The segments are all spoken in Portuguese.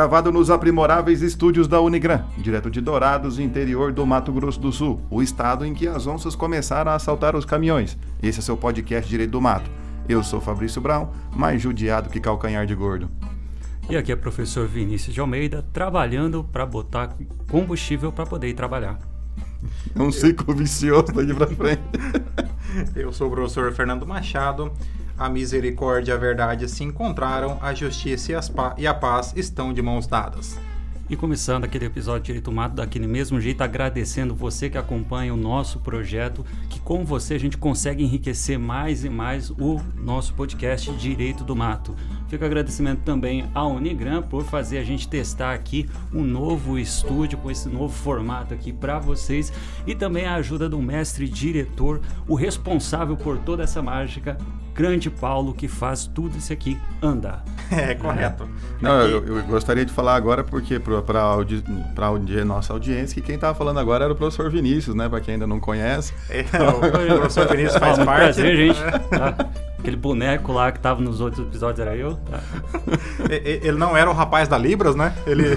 Gravado nos aprimoráveis estúdios da Unigran, direto de Dourados, interior do Mato Grosso do Sul, o estado em que as onças começaram a assaltar os caminhões. Esse é seu podcast Direito do Mato. Eu sou Fabrício Brown, mais judiado que calcanhar de gordo. E aqui é o professor Vinícius de Almeida, trabalhando para botar combustível para poder ir trabalhar. É um ciclo vicioso daqui para frente. Eu sou o professor Fernando Machado. A misericórdia e a verdade se encontraram, a justiça e, a paz estão de mãos dadas. E começando aquele episódio Direito Mato daquele mesmo jeito, agradecendo você que acompanha o nosso projeto, que com você a gente consegue enriquecer mais e mais o nosso podcast Direito do Mato. Fica agradecimento também à Unigram por fazer a gente testar aqui um novo estúdio com esse novo formato aqui para vocês e também a ajuda do mestre diretor, o responsável por toda essa mágica, grande Paulo, que faz tudo isso aqui andar. É, correto. Não, eu, eu, gostaria de falar agora porque para audi a nossa audiência que quem estava falando agora era o professor Vinícius, né? Para quem ainda não conhece. É, o professor Vinícius faz ah, parte. Prazer, gente. Tá? Aquele boneco lá que tava nos outros episódios era eu. Tá. Ele não era o rapaz da Libras, né? Ele.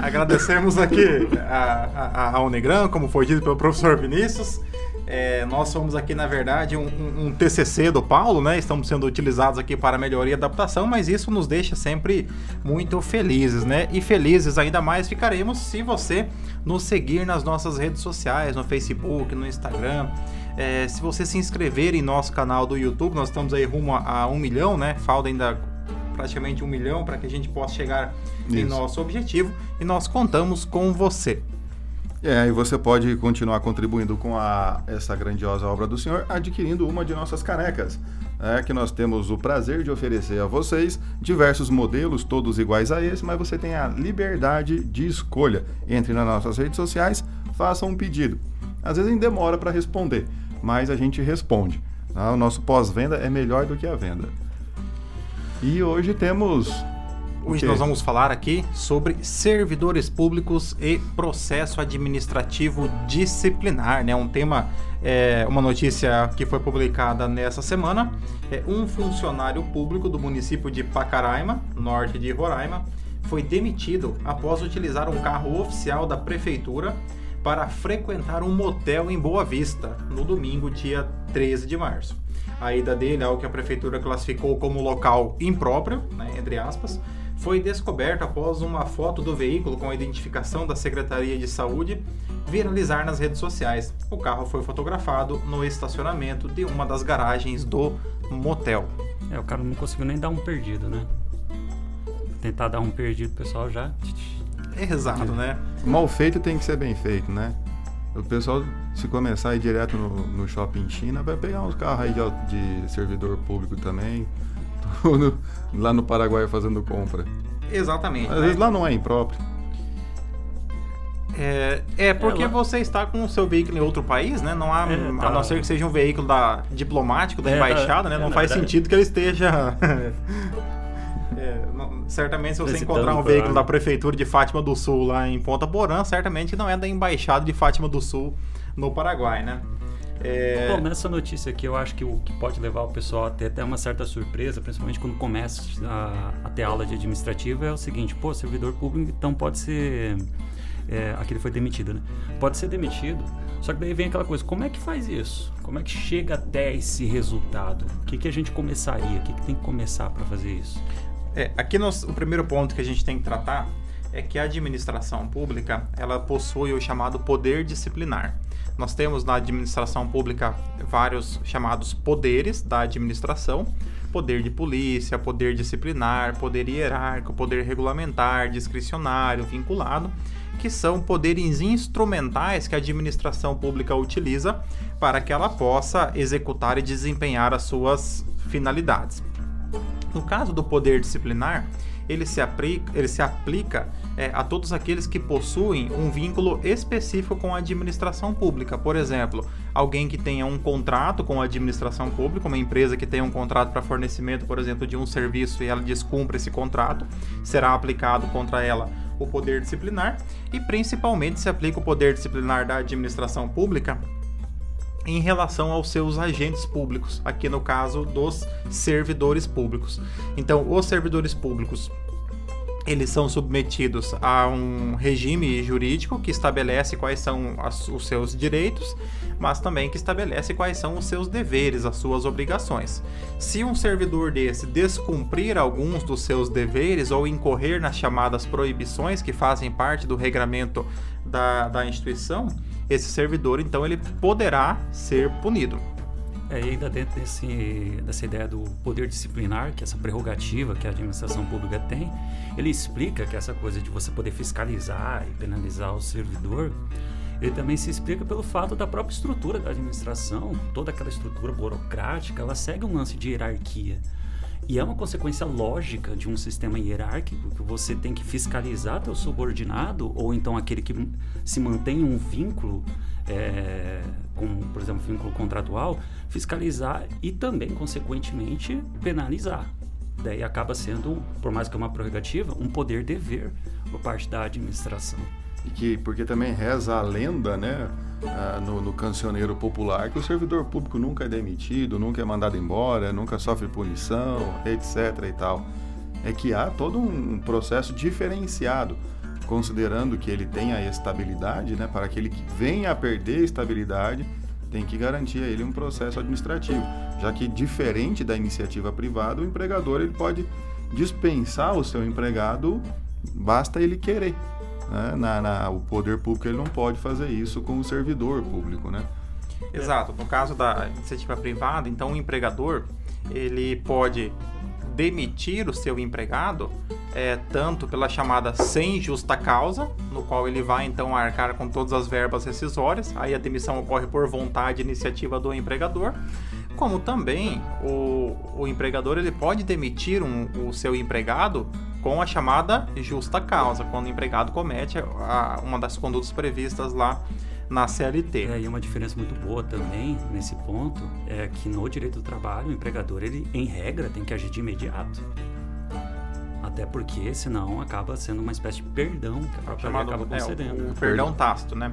Agradecemos aqui a, a, a Unigram, como foi dito pelo professor Vinícius. É, nós somos aqui, na verdade, um, um, TCC do Paulo, né? Estamos sendo utilizados aqui para melhoria e adaptação, mas isso nos deixa sempre muito felizes, né? E felizes ainda mais ficaremos se você nos seguir nas nossas redes sociais, no Facebook, no Instagram. É, se você se inscrever em nosso canal do YouTube, nós estamos aí rumo a, a um milhão, né? Falta ainda praticamente um milhão para que a gente possa chegar Isso. em nosso objetivo e nós contamos com você. É, e você pode continuar contribuindo com a, essa grandiosa obra do Senhor adquirindo uma de nossas canecas. É que nós temos o prazer de oferecer a vocês diversos modelos, todos iguais a esse, mas você tem a liberdade de escolha. Entre nas nossas redes sociais, faça um pedido. Às vezes demora para responder, mas a gente responde. Tá? O nosso pós-venda é melhor do que a venda. E hoje temos Hoje nós vamos falar aqui sobre servidores públicos e processo administrativo disciplinar, né? Um tema, é, uma notícia que foi publicada nessa semana. É, um funcionário público do município de Pacaraima, norte de Roraima, foi demitido após utilizar um carro oficial da prefeitura para frequentar um motel em Boa Vista no domingo, dia 13 de março. A ida dele ao que a prefeitura classificou como local impróprio, né, entre aspas, foi descoberto após uma foto do veículo com a identificação da Secretaria de Saúde viralizar nas redes sociais. O carro foi fotografado no estacionamento de uma das garagens do motel. É, o cara não conseguiu nem dar um perdido, né? Tentar dar um perdido, o pessoal já. Exato, né? Mal feito tem que ser bem feito, né? O pessoal, se começar a ir direto no, no shopping China, vai pegar uns carros aí de, de servidor público também lá no Paraguai fazendo compra. Exatamente. Às né? vezes lá não é impróprio. É, é porque é, você está com o seu veículo em outro país, né? Não há, é, tá. a não ser que seja um veículo da, diplomático da é, embaixada, né? É, não faz verdade. sentido que ele esteja. É, não, certamente, se você encontrar um veículo da prefeitura de Fátima do Sul lá em Ponta Porã, certamente não é da embaixada de Fátima do Sul no Paraguai, né? É... Bom, nessa notícia aqui eu acho que o que pode levar o pessoal a ter até uma certa surpresa, principalmente quando começa a, a ter aula de administrativa, é o seguinte, pô, servidor público então pode ser. É, aquele foi demitido, né? Pode ser demitido, só que daí vem aquela coisa, como é que faz isso? Como é que chega até esse resultado? O que, que a gente começaria? O que, que tem que começar para fazer isso? É, aqui nós, o primeiro ponto que a gente tem que tratar é que a administração pública ela possui o chamado poder disciplinar. Nós temos na administração pública vários chamados poderes da administração: poder de polícia, poder disciplinar, poder hierárquico, poder regulamentar, discricionário, vinculado, que são poderes instrumentais que a administração pública utiliza para que ela possa executar e desempenhar as suas finalidades. No caso do poder disciplinar, ele se aplica, ele se aplica é, a todos aqueles que possuem um vínculo específico com a administração pública. Por exemplo, alguém que tenha um contrato com a administração pública, uma empresa que tenha um contrato para fornecimento, por exemplo, de um serviço e ela descumpre esse contrato, será aplicado contra ela o poder disciplinar e principalmente se aplica o poder disciplinar da administração pública em relação aos seus agentes públicos, aqui no caso dos servidores públicos. Então, os servidores públicos eles são submetidos a um regime jurídico que estabelece quais são as, os seus direitos, mas também que estabelece quais são os seus deveres, as suas obrigações. Se um servidor desse descumprir alguns dos seus deveres ou incorrer nas chamadas proibições que fazem parte do regramento da, da instituição, esse servidor então ele poderá ser punido. É, ainda dentro desse, dessa ideia do poder disciplinar, que é essa prerrogativa que a administração pública tem, ele explica que essa coisa de você poder fiscalizar e penalizar o servidor, ele também se explica pelo fato da própria estrutura da administração, toda aquela estrutura burocrática, ela segue um lance de hierarquia. E é uma consequência lógica de um sistema hierárquico que você tem que fiscalizar teu subordinado ou então aquele que se mantém um vínculo, é, como por exemplo vínculo contratual, fiscalizar e também consequentemente penalizar. Daí acaba sendo, por mais que é uma prerrogativa, um poder dever por parte da administração. E que, porque também reza a lenda, né, ah, no, no cancioneiro popular, que o servidor público nunca é demitido, nunca é mandado embora, nunca sofre punição, etc. e tal. É que há todo um processo diferenciado, considerando que ele tem a estabilidade, né, para aquele que venha a perder a estabilidade, tem que garantir a ele um processo administrativo, já que diferente da iniciativa privada, o empregador ele pode dispensar o seu empregado, basta ele querer. Né? Na, na, o poder público ele não pode fazer isso com o servidor público, né? Exato. No caso da iniciativa privada, então o empregador ele pode demitir o seu empregado é, tanto pela chamada sem justa causa, no qual ele vai então arcar com todas as verbas rescisórias, aí a demissão ocorre por vontade e iniciativa do empregador, como também o, o empregador ele pode demitir um, o seu empregado com a chamada justa causa, quando o empregado comete a, uma das condutas previstas lá na CLT. É, e uma diferença muito boa também nesse ponto é que no direito do trabalho o empregador ele em regra tem que agir de imediato. Até porque, senão, acaba sendo uma espécie de perdão que a própria Chamado, acaba concedendo. É, o, o perdão tácito, né?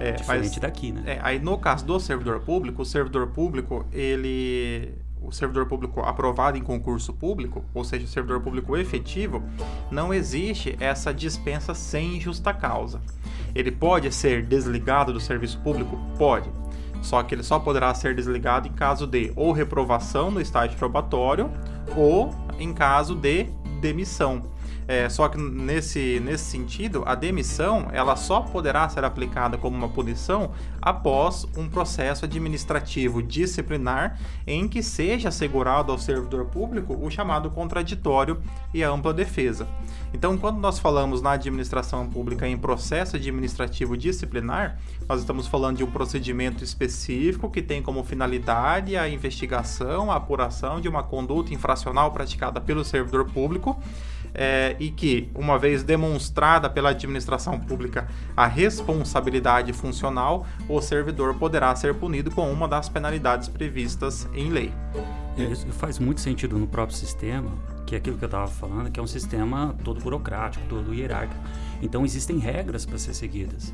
É, é diferente mas, daqui, né? É, aí, no caso do servidor público, o servidor público, ele o servidor público aprovado em concurso público, ou seja, o servidor público efetivo, não existe essa dispensa sem justa causa. Ele pode ser desligado do serviço público? Pode. Só que ele só poderá ser desligado em caso de ou reprovação no estágio probatório ou em caso de demissão. É, só que nesse, nesse sentido, a demissão ela só poderá ser aplicada como uma punição após um processo administrativo disciplinar em que seja assegurado ao servidor público o chamado contraditório e a ampla defesa. Então, quando nós falamos na administração pública em processo administrativo disciplinar, nós estamos falando de um procedimento específico que tem como finalidade a investigação, a apuração de uma conduta infracional praticada pelo servidor público é, e que, uma vez demonstrada pela administração pública a responsabilidade funcional, o servidor poderá ser punido com uma das penalidades previstas em lei. Isso faz muito sentido no próprio sistema, que é aquilo que eu estava falando, que é um sistema todo burocrático, todo hierárquico. Então existem regras para ser seguidas.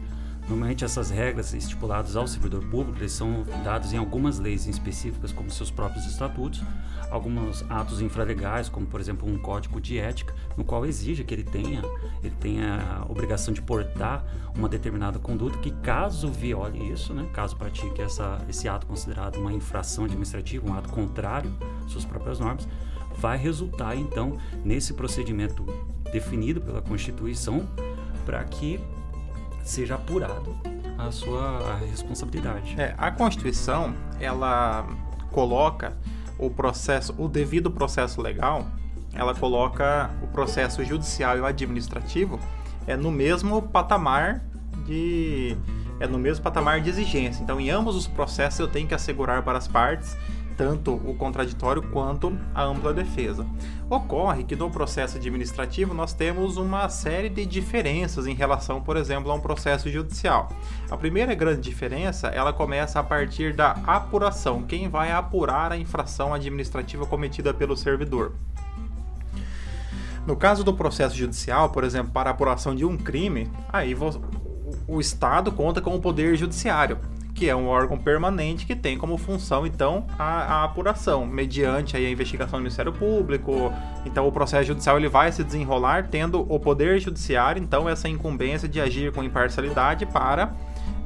Normalmente essas regras estipuladas ao servidor público são dadas em algumas leis específicas, como seus próprios estatutos, alguns atos infralegais, como por exemplo um código de ética, no qual exige que ele tenha, ele tenha a obrigação de portar uma determinada conduta que caso viole isso, né, caso pratique essa, esse ato considerado uma infração administrativa, um ato contrário às suas próprias normas, vai resultar então nesse procedimento definido pela Constituição para que seja apurado a sua responsabilidade. É, a Constituição, ela coloca o processo, o devido processo legal, ela coloca o processo judicial e o administrativo é no mesmo patamar de é no mesmo patamar de exigência. Então, em ambos os processos eu tenho que assegurar para as partes tanto o contraditório quanto a ampla defesa. Ocorre que no processo administrativo nós temos uma série de diferenças em relação, por exemplo, a um processo judicial. A primeira grande diferença, ela começa a partir da apuração, quem vai apurar a infração administrativa cometida pelo servidor. No caso do processo judicial, por exemplo, para apuração de um crime, aí o Estado conta com o poder judiciário que é um órgão permanente que tem como função, então, a, a apuração, mediante aí, a investigação do Ministério Público. Então, o processo judicial ele vai se desenrolar tendo o Poder Judiciário, então, essa incumbência de agir com imparcialidade para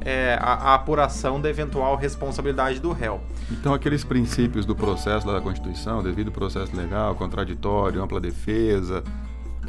é, a, a, apuração da eventual responsabilidade do réu. Então, aqueles princípios do processo da Constituição, devido processo legal, contraditório, ampla defesa,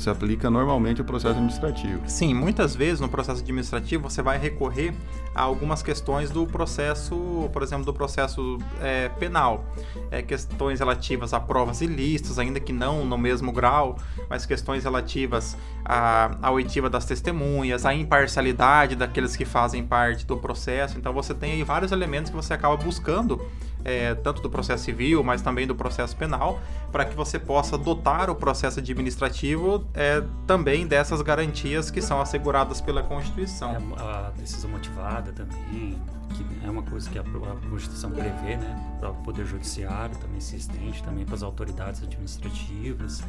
se aplica normalmente ao processo administrativo. Sim, muitas vezes no processo administrativo você vai recorrer a algumas questões do processo, por exemplo, do processo é, penal. É, questões relativas a provas ilícitas, ainda que não no mesmo grau, mas questões relativas à, à oitiva das testemunhas, à imparcialidade daqueles que fazem parte do processo. Então você tem aí vários elementos que você acaba buscando é, tanto do processo civil, mas também do processo penal, para que você possa dotar o processo administrativo é, também dessas garantias que são asseguradas pela Constituição. É, a decisão motivada também, que é uma coisa que a, Constituição prevê, né, para o Poder Judiciário, também se estende também para as autoridades administrativas.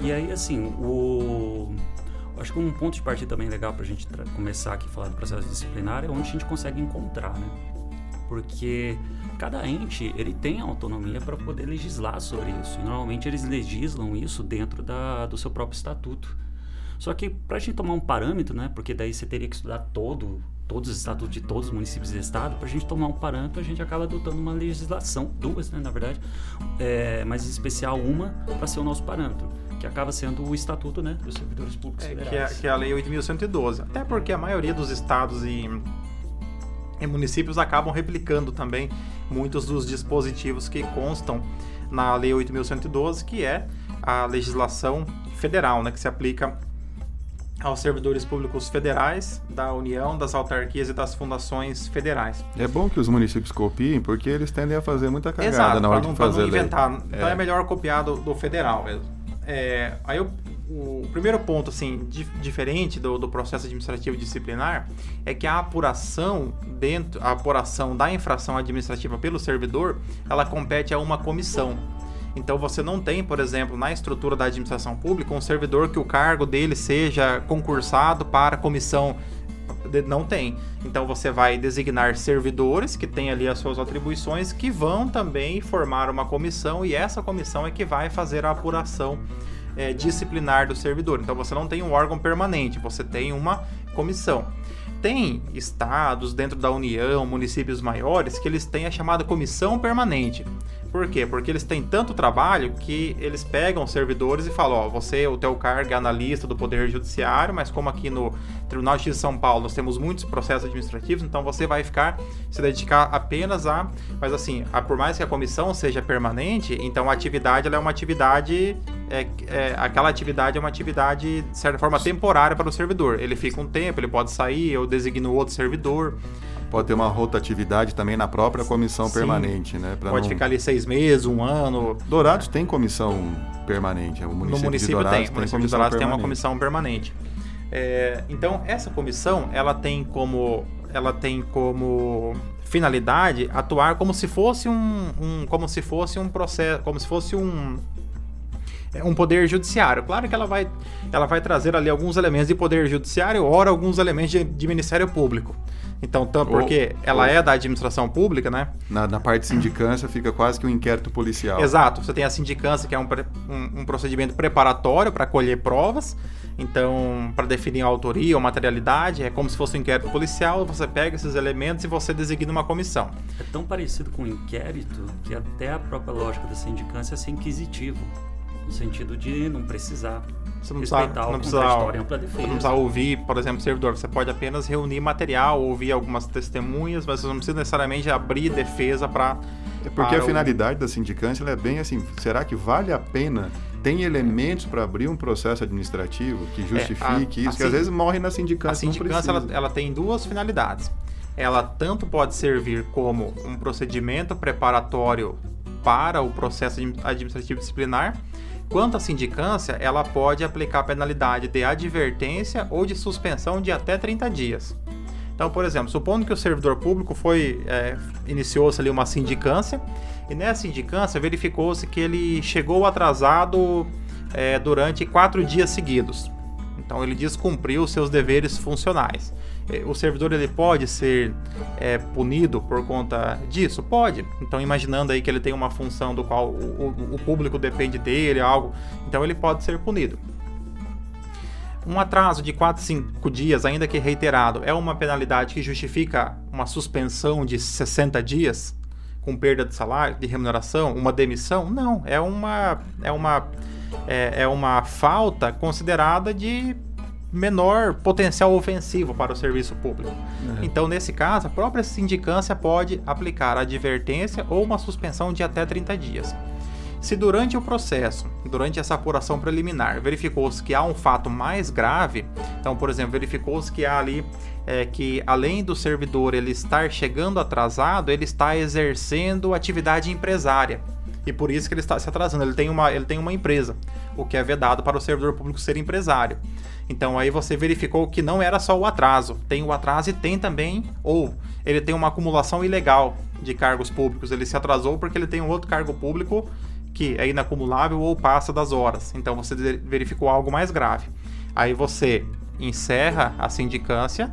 E aí, assim, o acho que um ponto de partida também legal para a gente começar aqui a falar do processo disciplinar é onde a gente consegue encontrar, né? Porque cada ente ele tem autonomia para poder legislar sobre isso. E normalmente eles legislam isso dentro da, do seu próprio estatuto. Só que para a gente tomar um parâmetro, né, porque daí você teria que estudar todo, todos os estatutos de todos os municípios e estado, para a gente tomar um parâmetro, a gente acaba adotando uma legislação, duas, né, na verdade, é, mas em especial uma para ser o nosso parâmetro, que acaba sendo o estatuto né, dos servidores públicos é, federais. Que é, que é a Lei 8.112. Até porque a maioria dos estados e e municípios acabam replicando também muitos dos dispositivos que constam na Lei 8.112, que é a legislação federal, né, que se aplica aos servidores públicos federais, da União, das autarquias e das fundações federais. É bom que os municípios copiem, porque eles tendem a fazer muita cagada Exato, na hora não, de fazer não inventar. lei. Então é. é melhor copiar do, do federal mesmo. É, aí eu o primeiro ponto, assim, diferente do, do, processo administrativo disciplinar é que a apuração dentro, a apuração da infração administrativa pelo servidor, ela compete a uma comissão. Então você não tem, por exemplo, na estrutura da administração pública, um servidor que o cargo dele seja concursado para comissão não tem. Então você vai designar servidores que têm ali as suas atribuições que vão também formar uma comissão e essa comissão é que vai fazer a apuração é, disciplinar do servidor. Então você não tem um órgão permanente, você tem uma comissão. Tem estados dentro da União, municípios maiores, que eles têm a chamada comissão permanente. Por quê? Porque eles têm tanto trabalho que eles pegam servidores e falam, ó, você, o teu cargo é analista do Poder Judiciário, mas como aqui no Tribunal de de São Paulo nós temos muitos processos administrativos, então você vai ficar, se dedicar apenas a... Mas assim, a, por mais que a comissão seja permanente, então a atividade é uma atividade... É, é, aquela atividade é uma atividade, de certa forma, temporária para o servidor. Ele fica um tempo, ele pode sair, eu designo outro servidor pode ter uma rotatividade também na própria comissão Sim. permanente, né? Pra pode não... ficar ali seis meses, um ano. Dourados tem comissão permanente. O município, no município Dourados tem. O município de Dourados tem uma comissão permanente. É, então essa comissão ela tem como ela tem como finalidade atuar como se fosse um, um como se fosse um processo como se fosse um é, um poder judiciário. Claro que ela vai, ela vai trazer ali alguns elementos de poder judiciário, ora alguns elementos de, de Ministério Público. Então, porque ou, ela ou, é da administração pública, né? Na, na, parte de sindicância fica quase que um inquérito policial. Exato. Você tem a sindicância, que é um, um, um procedimento preparatório para colher provas. Então, para definir a autoria ou materialidade, é como se fosse um inquérito policial. Você pega esses elementos e você designa uma comissão. É tão parecido com um inquérito que até a própria lógica da sindicância é ser inquisitivo no sentido de não precisar você não precisa, não precisa, não precisa ouvir, por exemplo, servidor. Você pode apenas reunir material, ouvir algumas testemunhas, mas você não precisa necessariamente abrir defesa para. É porque a finalidade o... da sindicância é bem assim: será que vale a pena? Tem elementos para abrir um processo administrativo que justifique é, a, isso, a, que às vezes morre na sindicância. A sindicância ela, ela tem duas finalidades. Ela tanto pode servir como um procedimento preparatório para o processo administrativo disciplinar, Quanto à sindicância, ela pode aplicar penalidade de advertência ou de suspensão de até 30 dias. Então, por exemplo, supondo que o servidor público foi é, iniciou-se ali uma sindicância e nessa sindicância verificou-se que ele chegou atrasado é, durante quatro dias seguidos. Então, ele descumpriu seus deveres funcionais. É, o servidor ele pode ser é, punido por conta disso? Pode. Então, imaginando aí que ele tem uma função do qual o, o, o público depende dele, algo, então ele pode ser punido. Um atraso de 4, 5 dias, ainda que reiterado, é uma penalidade que justifica uma suspensão de 60 dias com perda de salário, de remuneração, uma demissão? Não, é uma é uma é, é uma falta considerada de menor potencial ofensivo para o serviço público. Uhum. Então, nesse caso, a própria sindicância pode aplicar advertência ou uma suspensão de até 30 dias. Se durante o processo, durante essa apuração preliminar, verificou-se que há um fato mais grave, então, por exemplo, verificou-se que há ali é, que além do servidor ele estar chegando atrasado, ele está exercendo atividade empresária e por isso que ele está se atrasando. Ele tem uma, ele tem uma empresa, o que é vedado para o servidor público ser empresário. Então aí você verificou que não era só o atraso, tem o atraso e tem também, ou ele tem uma acumulação ilegal de cargos públicos. Ele se atrasou porque ele tem um outro cargo público que é inacumulável ou passa das horas. Então você verificou algo mais grave. Aí você encerra a sindicância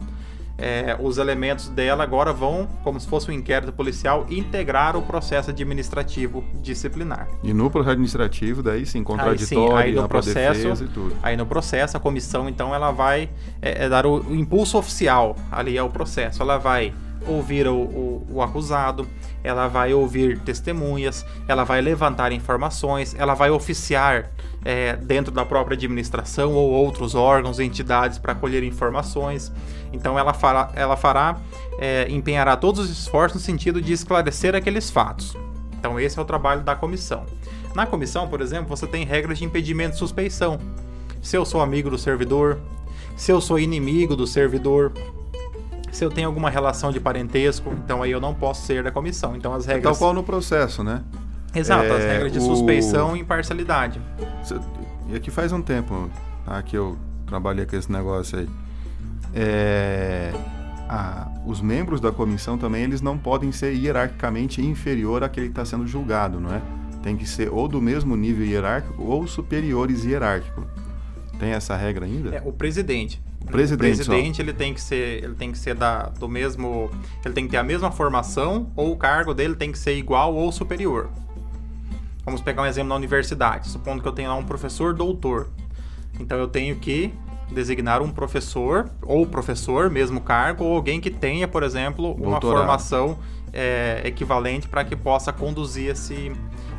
é, os elementos dela agora vão, como se fosse um inquérito policial, integrar o processo administrativo disciplinar. E no processo administrativo, daí sim, contraditório, aí, sim, aí no processo, e tudo. Aí no processo, a comissão, então, ela vai é, é dar o, o impulso oficial ali ao processo. Ela vai ouvir o, o, o, acusado, ela vai ouvir testemunhas, ela vai levantar informações, ela vai oficiar é, dentro da própria administração ou outros órgãos, entidades para colher informações. Então ela fará, ela fará é, empenhará todos os esforços no sentido de esclarecer aqueles fatos. Então esse é o trabalho da comissão. Na comissão, por exemplo, você tem regras de impedimento de suspeição. Se eu sou amigo do servidor, se eu sou inimigo do servidor, se eu tenho alguma relação de parentesco, então aí eu não posso ser da comissão. Então as regras. Tal qual no processo, né? Exato, é, as regras de suspeição o... e imparcialidade. E aqui faz um tempo tá, que eu trabalhei com esse negócio aí. É, a, os membros da comissão também eles não podem ser hierarquicamente inferior àquele que está sendo julgado, não é? Tem que ser ou do mesmo nível hierárquico ou superiores hierárquico. Tem essa regra ainda? É, o presidente. Presidente, o presidente ele tem que ser, ele tem que ser da, do mesmo, ele tem que ter a mesma formação ou o cargo dele tem que ser igual ou superior. Vamos pegar um exemplo na universidade, supondo que eu tenho lá um professor doutor. Então eu tenho que designar um professor ou professor, mesmo cargo, ou alguém que tenha, por exemplo, uma Doutorado. formação é, equivalente para que possa conduzir esse,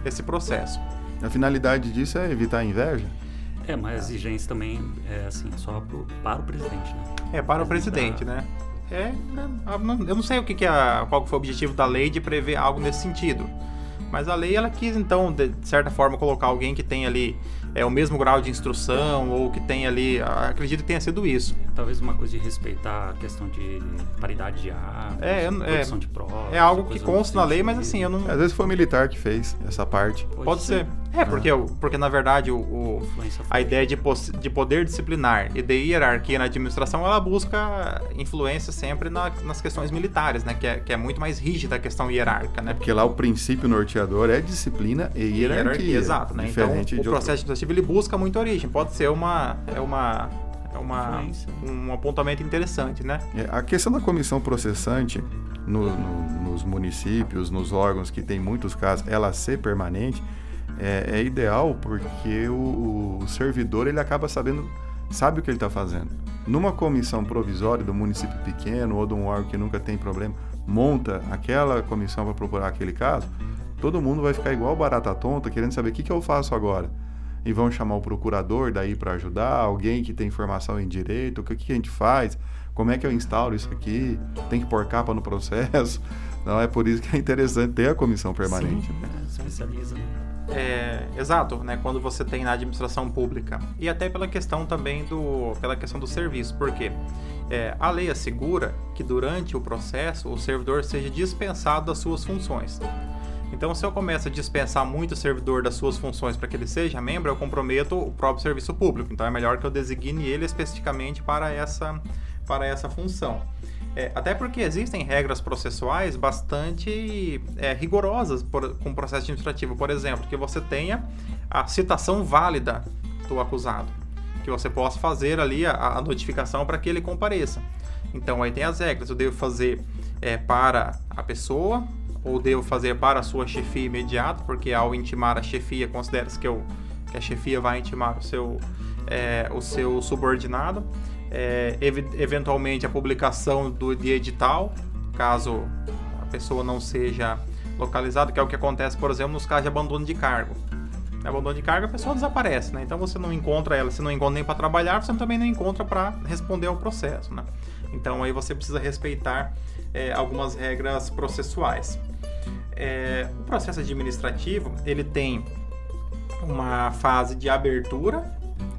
esse processo. A finalidade disso é evitar a inveja? É, mas a exigência também é assim, só pro, para o presidente, né? É, para o presidente, né? É, né, eu não sei o que, que é, qual foi o objetivo da lei de prever algo nesse sentido. Mas a lei ela quis então, de certa forma, colocar alguém que tem ali é, o mesmo grau de instrução ou que tem ali, acredito que tenha sido isso. Talvez uma coisa de respeitar a questão de paridade de ar, é, é, produção de provas. É algo que consta na lei, mas assim, eu não. Às vezes foi o militar que fez essa parte. Pode, Pode ser. ser. É, porque, porque na verdade o, o a ideia de, de poder disciplinar e de hierarquia na administração, ela busca influência sempre na, nas questões militares, né? Que é, que é muito mais rígida a questão hierárquica, né? Porque lá o princípio norteador é disciplina e hierarquia. hierarquia exato, né? Então, o processo administrativo ele busca muita origem. Pode ser uma... É uma é uma, um apontamento interessante, né? É, a questão da comissão processante no, no, nos municípios, nos órgãos que tem muitos casos, ela ser permanente, é, é ideal porque o, o, servidor ele acaba sabendo, sabe o que ele está fazendo. Numa comissão provisória do município pequeno ou de um órgão que nunca tem problema, monta aquela comissão para procurar aquele caso, todo mundo vai ficar igual barata tonta, querendo saber o que, que eu faço agora. E vão chamar o procurador daí para ajudar, alguém que tem formação em direito, o que, que a gente faz, como é que eu instauro isso aqui, tem que pôr capa no processo. Não é por isso que é interessante ter a comissão permanente. Sim, né? especializa. É, exato, né? Quando você tem na administração pública e até pela questão também do, pela questão do serviço, porque é, a lei assegura que durante o processo o servidor seja dispensado das suas funções. Então, se eu começo a dispensar muito o servidor das suas funções para que ele seja membro, eu comprometo o próprio serviço público. Então, é melhor que eu designe ele especificamente para essa, para essa função. É, até porque existem regras processuais bastante é, rigorosas por, com o processo administrativo. Por exemplo, que você tenha a citação válida do acusado. Que você possa fazer ali a, a notificação para que ele compareça. Então aí tem as regras. Eu devo fazer é, para a pessoa ou devo fazer para a sua chefia imediata, porque ao intimar a chefia considera-se que, que a chefia vai intimar o seu, é, o seu subordinado. É, ev eventualmente a publicação do de edital, caso a pessoa não seja localizada, que é o que acontece, por exemplo, nos casos de abandono de cargo. Abandono de cargo, a pessoa desaparece, né? Então você não encontra ela, você não encontra nem para trabalhar, você também não encontra para responder ao processo, né? Então aí você precisa respeitar é, algumas regras processuais. É, o processo administrativo ele tem uma fase de abertura,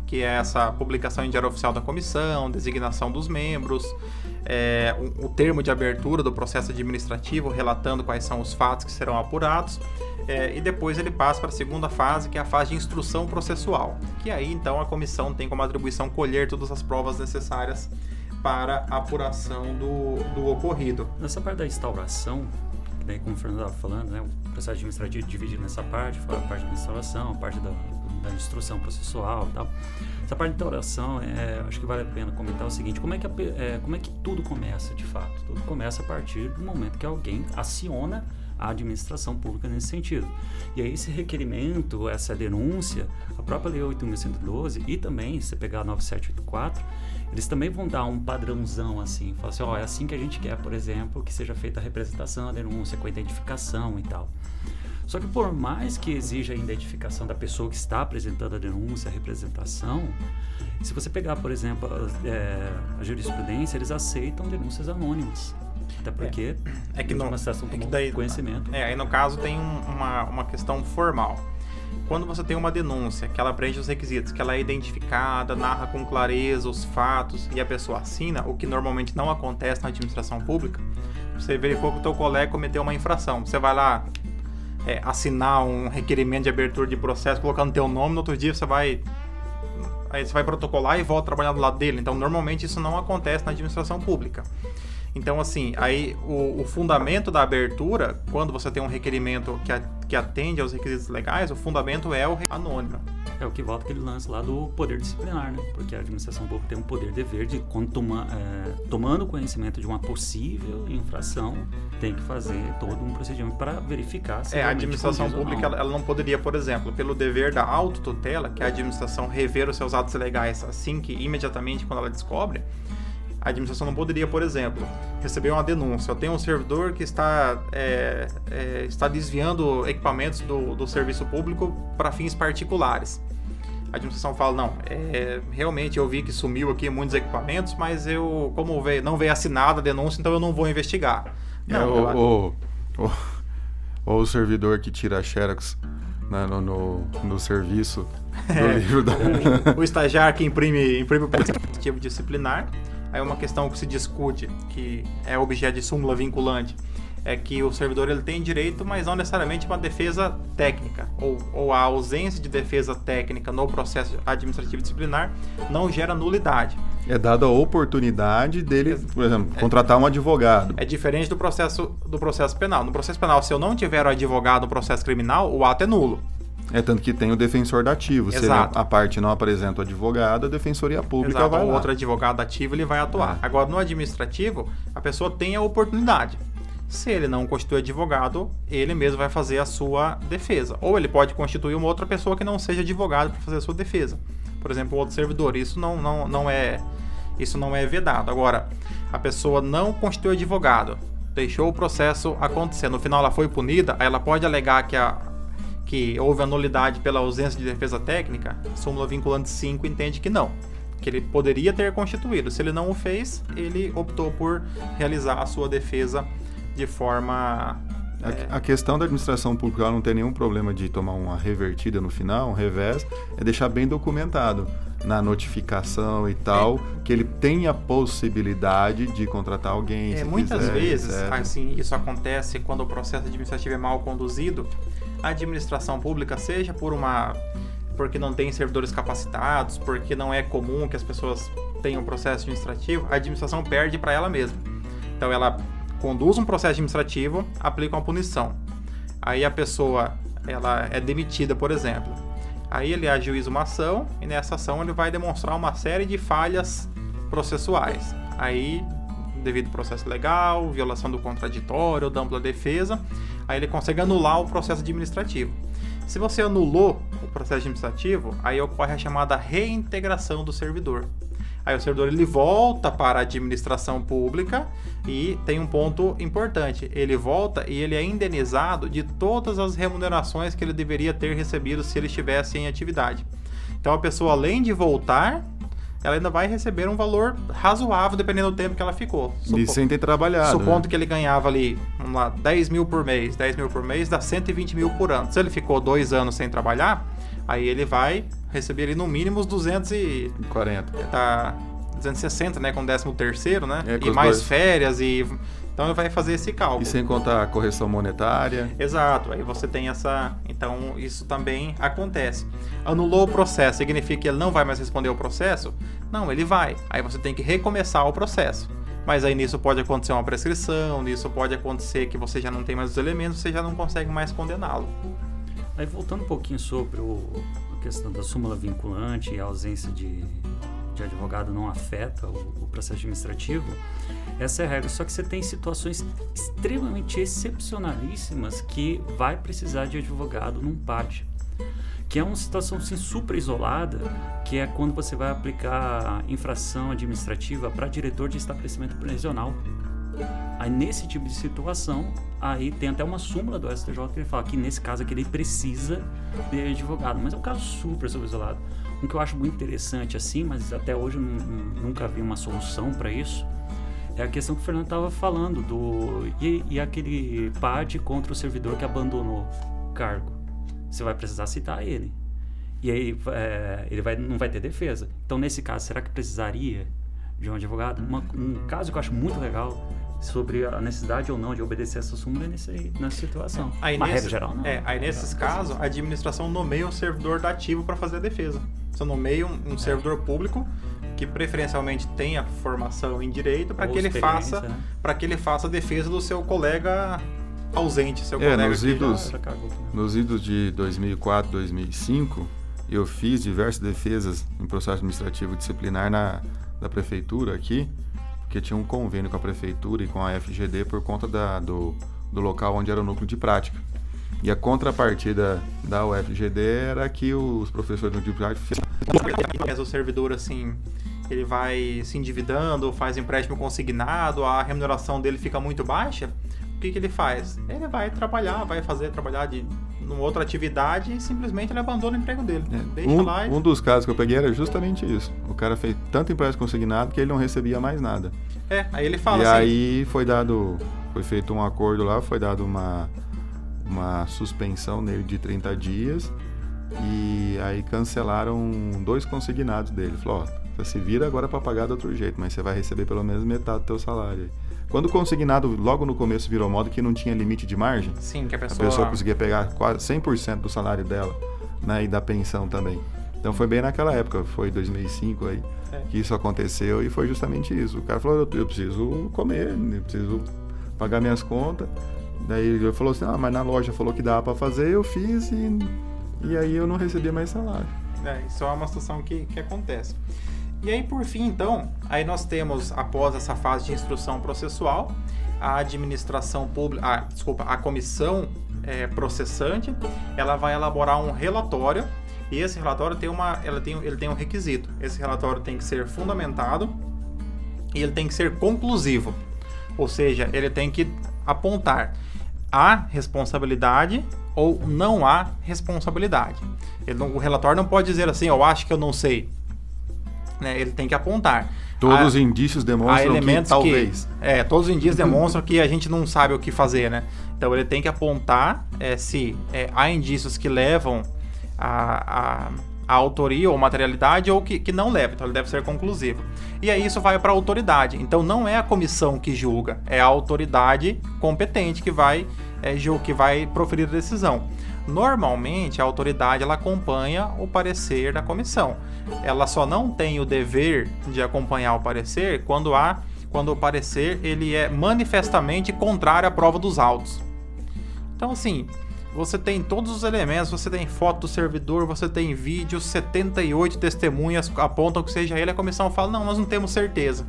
que é essa publicação em diário oficial da comissão, designação dos membros, é, o, o, termo de abertura do processo administrativo, relatando quais são os fatos que serão apurados, é, e depois ele passa para a segunda fase, que é a fase de instrução processual, que aí então a comissão tem como atribuição colher todas as provas necessárias para a apuração do, do ocorrido. Nessa parte da instauração, daí como o Fernando estava falando, né, o processo administrativo dividido nessa parte, a parte da instauração, a parte da, da instrução processual e tal. Essa parte de instauração, é, acho que vale a pena comentar o seguinte, como é, que a, é, como é que tudo começa de fato? Tudo começa a partir do momento que alguém aciona a administração pública nesse sentido. E aí esse requerimento, essa denúncia, a própria Lei 8.112 e também, se você pegar a 9784, eles também vão dar um padrãozão assim, falar assim, ó, é assim que a gente quer, por exemplo, que seja feita a representação, a denúncia, com a identificação e tal. Só que por mais que exija a identificação da pessoa que está apresentando a denúncia, a representação, se você pegar, por exemplo, é, a jurisprudência, eles aceitam denúncias anônimas. Até porque é, é que não, uma situação é que daí, conhecimento. É, aí no caso tem um, uma, uma questão formal quando você tem uma denúncia, que ela preenche os requisitos, que ela é identificada, narra com clareza os fatos e a pessoa assina, o que normalmente não acontece na administração pública, você verificou que o teu colega cometeu uma infração. Você vai lá é, assinar um requerimento de abertura de processo colocando teu nome, no outro dia você vai aí você vai protocolar e volta a trabalhar do lado dele. Então, normalmente isso não acontece na administração pública. Então, assim, aí o, o, fundamento da abertura, quando você tem um requerimento que, a, que atende aos requisitos legais, o fundamento é o anônimo. É o que volta aquele lance lá do poder disciplinar, né? Porque a administração pública tem um poder dever de, quando toma, é, tomando conhecimento de uma possível infração, tem que fazer todo um procedimento para verificar se É, a administração pública, ela, ela não poderia, por exemplo, pelo dever da autotutela, que é a administração rever os seus atos legais assim que imediatamente quando ela descobre, a administração não poderia, por exemplo, receber uma denúncia. Eu tenho um servidor que está, é, é, está desviando equipamentos do, do serviço público para fins particulares. A administração fala, não, é, realmente eu vi que sumiu aqui muitos equipamentos, mas eu, como veio, não veio assinada a denúncia, então eu não vou investigar. Não, é, o, ela... o, o, o, servidor que tira a xerox né, no, no, no, serviço do é, livro da... o, o estagiário que imprime, imprime o disciplinar Aí uma questão que se discute, que é objeto de súmula vinculante, é que o servidor ele tem direito, mas não necessariamente uma defesa técnica, ou, ou a ausência de defesa técnica no processo administrativo disciplinar não gera nulidade. É dada a oportunidade dele, por exemplo, é, contratar um advogado. É diferente do processo, do processo penal. No processo penal, se eu não tiver o advogado no processo criminal, o ato é nulo. É tanto que tem o defensor da ativo. Se a parte não apresenta o advogado, a defensoria pública Exato. vai o lá. outro advogado ativo ele vai atuar. É. Agora no administrativo, a pessoa tem a oportunidade. Se ele não constitui advogado, ele mesmo vai fazer a sua defesa. Ou ele pode constituir uma outra pessoa que não seja advogado para fazer a sua defesa. Por exemplo, um outro servidor. Isso não, não, não é isso não é vedado. Agora, a pessoa não constituiu advogado, deixou o processo acontecer. No final ela foi punida, aí ela pode alegar que a que houve anulidade pela ausência de defesa técnica, a súmula vinculante 5 entende que não, que ele poderia ter constituído. Se ele não o fez, ele optou por realizar a sua defesa de forma. A, é... a questão da administração pública não tem nenhum problema de tomar uma revertida no final, um revés, é deixar bem documentado na notificação e tal, é. que ele tem a possibilidade de contratar alguém. É, muitas quiser, vezes, etc. assim, isso acontece quando o processo administrativo é mal conduzido a administração pública, seja por uma porque não tem servidores capacitados, porque não é comum que as pessoas tenham processo administrativo, a administração perde para ela mesma. Então ela conduz um processo administrativo, aplica uma punição. Aí a pessoa ela é demitida, por exemplo. Aí ele ajuiza uma ação e nessa ação ele vai demonstrar uma série de falhas processuais. Aí devido processo legal, violação do contraditório, da ampla defesa, aí ele consegue anular o processo administrativo. Se você anulou o processo administrativo, aí ocorre a chamada reintegração do servidor. Aí o servidor ele volta para a administração pública e tem um ponto importante, ele volta e ele é indenizado de todas as remunerações que ele deveria ter recebido se ele estivesse em atividade. Então a pessoa além de voltar, ela ainda vai receber um valor razoável dependendo do tempo que ela ficou. Supo... E sem ter trabalhado. Supondo né? que ele ganhava ali, vamos lá, 10 mil por mês. 10 mil por mês dá 120 mil por ano. Se ele ficou dois anos sem trabalhar, aí ele vai receber ali no mínimo os 240. Tá 260, né, com o 13 terceiro, né? É, e mais dois. férias e então ele vai fazer esse cálculo. E sem contar a correção monetária. Exato, aí você tem essa. Então isso também acontece. Anulou o processo, significa que ele não vai mais responder o processo? Não, ele vai. Aí você tem que recomeçar o processo. Mas aí nisso pode acontecer uma prescrição, nisso pode acontecer que você já não tem mais os elementos, você já não consegue mais condená-lo. Aí voltando um pouquinho sobre o, a questão da súmula vinculante e a ausência de, de advogado não afeta o, o, processo administrativo, essa é a regra. Só que você tem situações extremamente excepcionalíssimas que vai precisar de advogado num PAD. Que é uma situação assim, super isolada, que é quando você vai aplicar infração administrativa para diretor de estabelecimento prisional. Aí nesse tipo de situação, aí tem até uma súmula do STJ que ele fala que nesse caso aqui ele precisa de advogado, mas é um caso super, super isolado. Um que eu acho muito interessante assim, mas até hoje eu nunca vi uma solução para isso, é a questão que o Fernando estava falando do e, e, aquele PAD contra o servidor que abandonou o cargo. Você vai precisar citar ele. E aí é, ele vai, não vai ter defesa. Então, nesse caso, será que precisaria de um advogado? Uma, um caso que eu acho muito legal sobre a necessidade ou não de obedecer essa súmula nesse, nessa situação. Aí Uma nesse, regra geral, não. É, aí nesses casos, a administração nomeia um servidor da ativo para fazer a defesa. Você nomeia um, um é. servidor público que preferencialmente tenha formação em direito para que ele faça né? para que ele faça a defesa do seu colega ausente, seu é, colega nos idos, já, nos idos de 2004, 2005, eu fiz diversas defesas em processo administrativo disciplinar na da prefeitura aqui porque tinha um convênio com a prefeitura e com a FGD por conta da, do, do local onde era o núcleo de prática. E a contrapartida da UFGD era que os professores do núcleo de prática... O servidor, assim, ele vai se endividando, faz empréstimo consignado, a remuneração dele fica muito baixa, o que, que ele faz? Ele vai trabalhar, vai fazer trabalhar de numa outra atividade e simplesmente ele abandona o emprego dele. É. Deixa um, lá e... um dos casos que eu peguei era justamente isso. O cara fez tanto empréstimo consignado que ele não recebia mais nada. É, aí ele fala e assim... aí foi dado, foi feito um acordo lá, foi dado uma, uma suspensão nele de 30 dias e aí cancelaram dois consignados dele. Falou, ó, se vira agora para pagar de outro jeito, mas você vai receber pelo menos metade do teu salário. Quando o consignado logo no começo virou modo que não tinha limite de margem, Sim, que a pessoa, a pessoa conseguia pegar quase 100% do salário dela né, e da pensão também. Então foi bem naquela época, foi 2005 aí, é. que isso aconteceu e foi justamente isso. O cara falou, eu, eu preciso comer, eu preciso pagar minhas contas. Daí ele falou assim, ah, mas na loja falou que dava para fazer, eu fiz e, e aí eu não recebia mais salário. É, isso é uma situação que, que acontece. E aí, por fim, então, aí nós temos, após essa fase de instrução processual, a administração pública, ah, desculpa, a comissão é, processante, ela vai elaborar um relatório e esse relatório tem uma, ela tem, ele tem um requisito. Esse relatório tem que ser fundamentado e ele tem que ser conclusivo, ou seja, ele tem que apontar a responsabilidade ou não há responsabilidade. Ele, o relatório não pode dizer assim, eu acho que eu não sei né, ele tem que apontar. Todos a, os indícios demonstram que talvez. Que, é, todos os indícios demonstram que a gente não sabe o que fazer, né? Então ele tem que apontar é, se é, há indícios que levam a, a, a, autoria ou materialidade ou que, que não levam. Então ele deve ser conclusivo. E aí isso vai para a autoridade. Então não é a comissão que julga, é a autoridade competente que vai, é, que vai proferir a decisão. Normalmente a autoridade ela acompanha o parecer da comissão. Ela só não tem o dever de acompanhar o parecer quando há quando o parecer ele é manifestamente contrário à prova dos autos. Então assim, você tem todos os elementos, você tem foto do servidor, você tem vídeo, 78 testemunhas apontam que seja ele, a comissão fala: "Não, nós não temos certeza".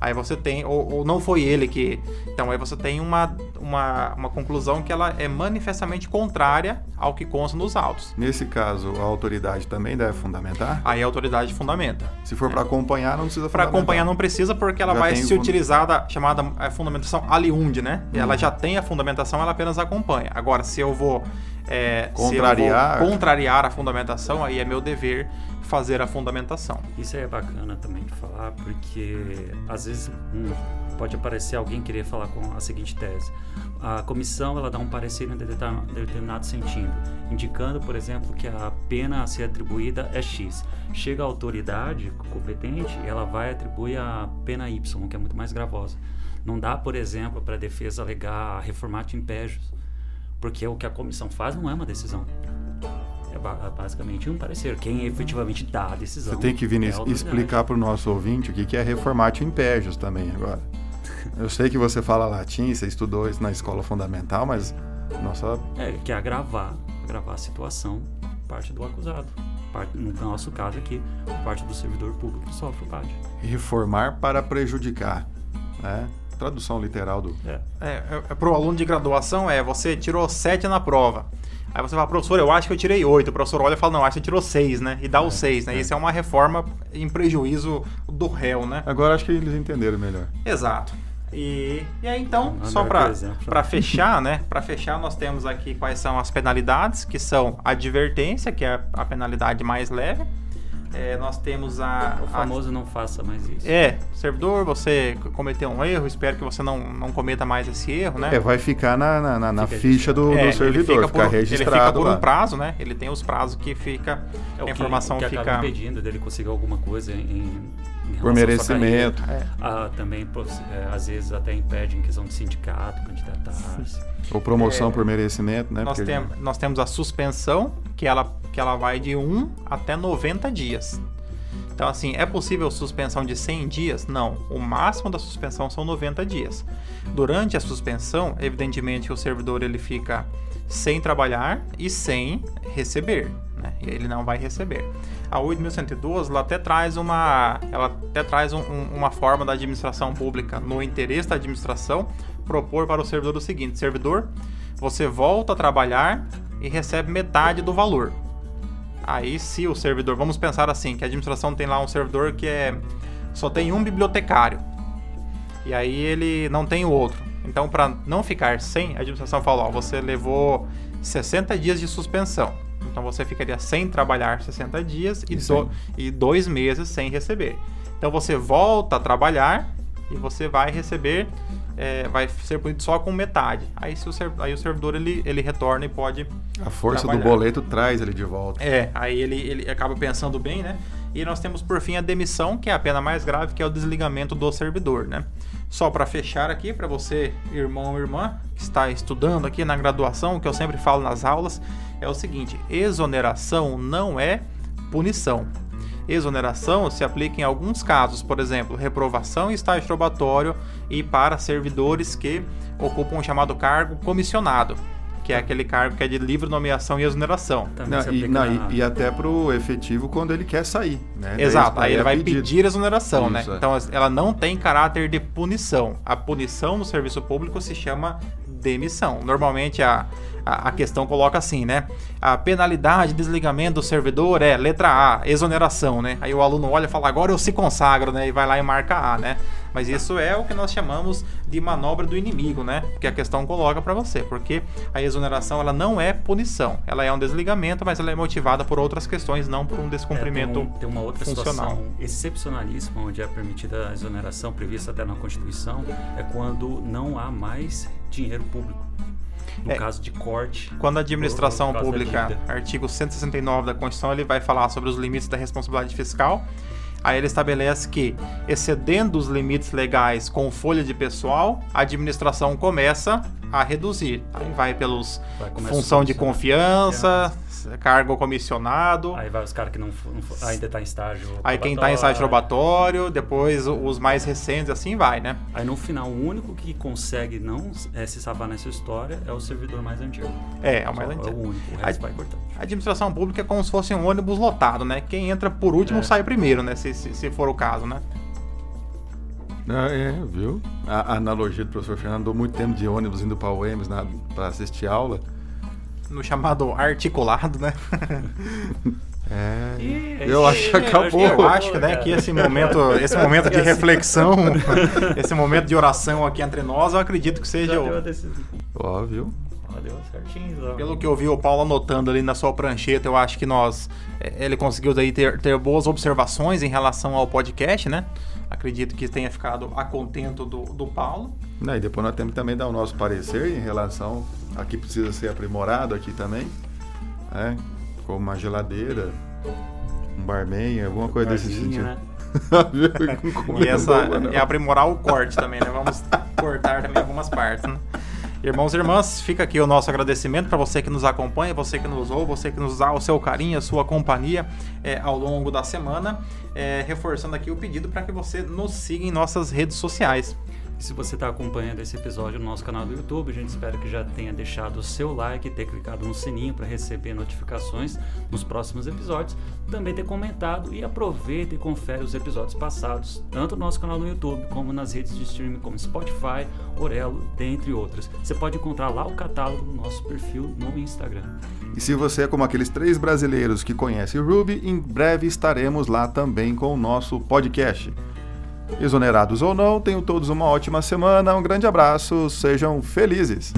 Aí você tem, ou, ou, não foi ele que. Então aí você tem uma, uma, uma conclusão que ela é manifestamente contrária ao que consta nos autos. Nesse caso, a autoridade também deve fundamentar? Aí a autoridade fundamenta. Se for é. para acompanhar, não precisa Para acompanhar não precisa, porque ela já vai se utilizar da chamada é, fundamentação aliund, né? Hum. Ela já tem a fundamentação, ela apenas acompanha. Agora, se eu vou. É, contrariar. Eu vou contrariar a fundamentação, aí é meu dever fazer a fundamentação. Isso é bacana também de falar, porque às vezes hum, pode aparecer alguém querer falar com a seguinte tese. A comissão ela dá um parecer em determinado sentido, indicando, por exemplo, que a pena a ser atribuída é X. Chega a autoridade competente, ela vai atribuir a pena Y, que é muito mais gravosa. Não dá, por exemplo, para a defesa alegar reformato impégios, porque o que a comissão faz não é uma decisão. É basicamente um parecer. Quem efetivamente dá a decisão. Você tem que vir é explicar para o nosso ouvinte o que é reformatio impégios também agora. Eu sei que você fala latim, você estudou isso na escola fundamental, mas nossa. É, que é agravar, agravar a situação parte do acusado. Parte, no nosso caso aqui, parte do servidor público sofre o PAD. Reformar para prejudicar. Né? Tradução literal do. É, é, é, é para o aluno de graduação é você tirou 7 na prova. Aí você fala, professor, eu acho que eu tirei 8. O professor olha e fala, não, acho que você tirou 6, né? E dá é, o 6, né? É. Isso é uma reforma em prejuízo do réu, né? Agora acho que eles entenderam melhor. Exato. E, e aí então, só para fechar, né? Para fechar, nós temos aqui quais são as penalidades, que são advertência, que é a penalidade mais leve é, nós temos a. O famoso a... não faça mais isso. É, servidor, você cometeu um erro, espero que você não, não cometa mais esse erro, né? É, vai ficar na, na, na, na ficha do, é, do servidor, fica ficar por, registrado. Ele fica por lá. um prazo, né? Ele tem os prazos que fica. É, a informação que, que fica. impedindo dele conseguir alguma coisa em. Por merecimento. É. Ah, também, é, às vezes, até impede em questão de sindicato, candidatar-se. Ou promoção é, por merecimento, né? Nós, tem, nós temos a suspensão, que ela, que ela vai de 1 até 90 dias. Então, assim, é possível suspensão de 100 dias? Não. O máximo da suspensão são 90 dias. Durante a suspensão, evidentemente, o servidor ele fica sem trabalhar e sem receber. Né? Ele não vai receber. A 8.112 ela até traz uma, ela até traz um, uma forma da administração pública no interesse da administração propor para o servidor o seguinte: servidor, você volta a trabalhar e recebe metade do valor. Aí, se o servidor, vamos pensar assim, que a administração tem lá um servidor que é só tem um bibliotecário. E aí ele não tem o outro. Então, para não ficar sem, a administração fala: você levou 60 dias de suspensão. Então você ficaria sem trabalhar 60 dias e, do, e dois meses sem receber. Então você volta a trabalhar e você vai receber é, vai ser punido só com metade. Aí, se o, aí o servidor ele, ele retorna e pode. A força trabalhar. do boleto traz ele de volta. É, aí ele, ele acaba pensando bem, né? E nós temos por fim a demissão, que é a pena mais grave, que é o desligamento do servidor, né? Só para fechar aqui, para você, irmão ou irmã, que está estudando aqui na graduação, o que eu sempre falo nas aulas, é o seguinte: exoneração não é punição. Exoneração se aplica em alguns casos, por exemplo, reprovação em estágio probatório e para servidores que ocupam o chamado cargo comissionado que é aquele cargo que é de livre nomeação e exoneração. Não, e, não, e, e, até para o efetivo quando ele quer sair. Né? Exato, aí ele vai pedido. pedir exoneração, né? Isso, né? É. Então ela não tem caráter de punição. A punição no serviço público se chama demissão. Normalmente a, a, a, questão coloca assim, né? A penalidade de desligamento do servidor é letra A, exoneração, né? Aí o aluno olha e fala, agora eu se consagro, né? E vai lá e marca A, né? Mas isso é o que nós chamamos de manobra do inimigo, né? Que a questão coloca para você, porque a exoneração ela não é punição, ela é um desligamento, mas ela é motivada por outras questões, não por um descumprimento é, tem, um, tem uma outra funcional. situação excepcionalíssima onde é permitida a exoneração prevista até na Constituição é quando não há mais dinheiro público. No é, caso de corte. Quando a administração pública, artigo 169 da Constituição, ele vai falar sobre os limites da responsabilidade fiscal. Aí ele estabelece que, excedendo os limites legais com folha de pessoal, a administração começa a reduzir. Aí vai pelos vai função de confiança, cargo comissionado. Aí vai os caras que não, não ainda está em estágio. Aí quem está em estágio probatório, depois os mais recentes, assim vai, né? Aí no final, o único que consegue não é, se salvar nessa história é o servidor mais antigo. É, é o mais Só antigo. É o único, o resto a, vai cortando. A administração pública é como se fosse um ônibus lotado, né? Quem entra por último é. sai primeiro, né? Se, se, se for o caso, né? Ah, é, viu? A, a analogia do professor Fernando muito tempo de ônibus indo para o EMS para assistir aula. No chamado articulado, né? É, E- eu acho que e- acabou. Eu acho que, né, que esse momento, esse momento de reflexão, esse momento de oração aqui entre nós, eu acredito que seja o, decisão. Ó, viu? Ó, deu certinho. ó. Pelo que eu vi o Paulo anotando ali na sua prancheta, eu acho que nós. eh, Ele conseguiu daí ter, ter boas observações em relação ao podcast, né? Acredito que tenha ficado a contento do, do Paulo. Né, E depois nós temos que também dar o nosso parecer em relação a que precisa ser aprimorado aqui também. né? Como uma geladeira, um barman, alguma coisa desse Barzinho, sentido. né? E essa boa, não. é aprimorar o corte também, né? Vamos cortar também algumas partes, né? Irmãos e irmãs, fica aqui o nosso agradecimento para você que nos acompanha, você que nos ouve, você que nos dá o seu carinho, a sua companhia eh, ao longo da semana. Eh, reforçando aqui o pedido para que você nos siga em nossas redes sociais. Se você está acompanhando esse episódio no nosso canal do YouTube, a gente espera que já tenha deixado o seu like, ter clicado no sininho para receber notificações nos próximos episódios, também ter comentado e aproveita e confere os episódios passados, tanto no nosso canal no YouTube como nas redes de streaming como Spotify, Orelo, dentre outras. Você pode encontrar lá o catálogo no nosso perfil no Instagram. E se você é como aqueles três brasileiros que conhecem Ruby, em breve estaremos lá também com o nosso podcast. Exonerados ou não, tenham todos uma ótima semana, um grande abraço, sejam felizes!